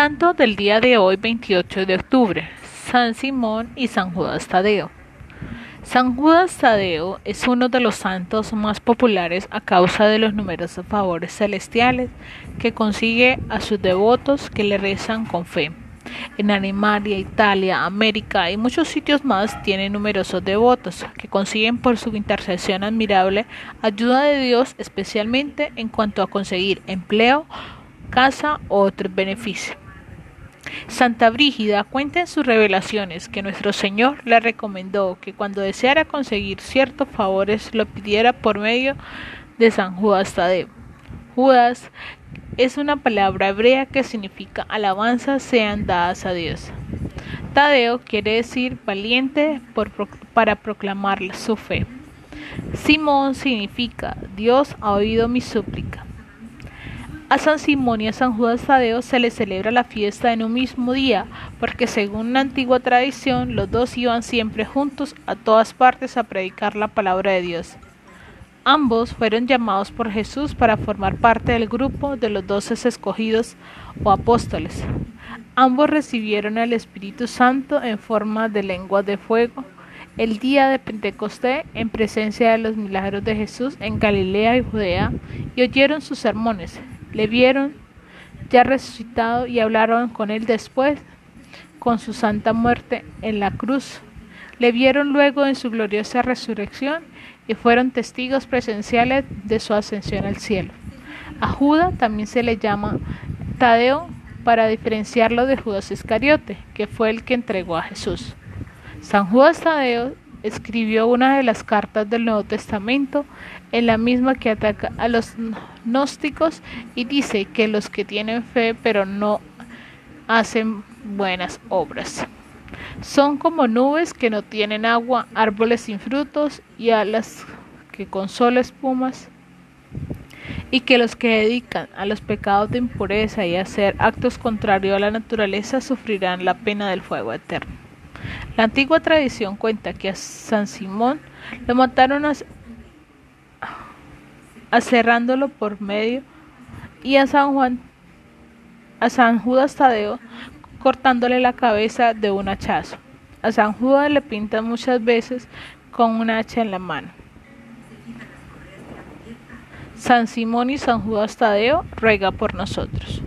Santo del día de hoy, 28 de octubre, San Simón y San Judas Tadeo. San Judas Tadeo es uno de los santos más populares a causa de los numerosos favores celestiales que consigue a sus devotos que le rezan con fe. En Alemania, Italia, América y muchos sitios más tiene numerosos devotos que consiguen por su intercesión admirable ayuda de Dios especialmente en cuanto a conseguir empleo, casa o otros beneficios. Santa Brígida cuenta en sus revelaciones que nuestro Señor le recomendó que cuando deseara conseguir ciertos favores lo pidiera por medio de San Judas Tadeo. Judas es una palabra hebrea que significa alabanzas sean dadas a Dios. Tadeo quiere decir valiente para proclamar su fe. Simón significa Dios ha oído mi súplica. A San Simón y a San Judas Tadeo se les celebra la fiesta en un mismo día, porque según una antigua tradición, los dos iban siempre juntos a todas partes a predicar la palabra de Dios. Ambos fueron llamados por Jesús para formar parte del grupo de los doce escogidos o apóstoles. Ambos recibieron el Espíritu Santo en forma de lenguas de fuego el día de Pentecostés en presencia de los milagros de Jesús en Galilea y Judea y oyeron sus sermones le vieron ya resucitado y hablaron con él después con su santa muerte en la cruz. Le vieron luego en su gloriosa resurrección y fueron testigos presenciales de su ascensión al cielo. A Judas también se le llama Tadeo para diferenciarlo de Judas Iscariote, que fue el que entregó a Jesús. San Judas Tadeo escribió una de las cartas del Nuevo Testamento en la misma que ataca a los gnósticos y dice que los que tienen fe pero no hacen buenas obras. Son como nubes que no tienen agua, árboles sin frutos y alas que con solo espumas y que los que dedican a los pecados de impureza y a hacer actos contrarios a la naturaleza sufrirán la pena del fuego eterno. La antigua tradición cuenta que a San Simón lo mataron aserrándolo por medio y a San Juan a San Judas Tadeo cortándole la cabeza de un hachazo. A San Judas le pintan muchas veces con un hacha en la mano. San Simón y San Judas Tadeo ruega por nosotros.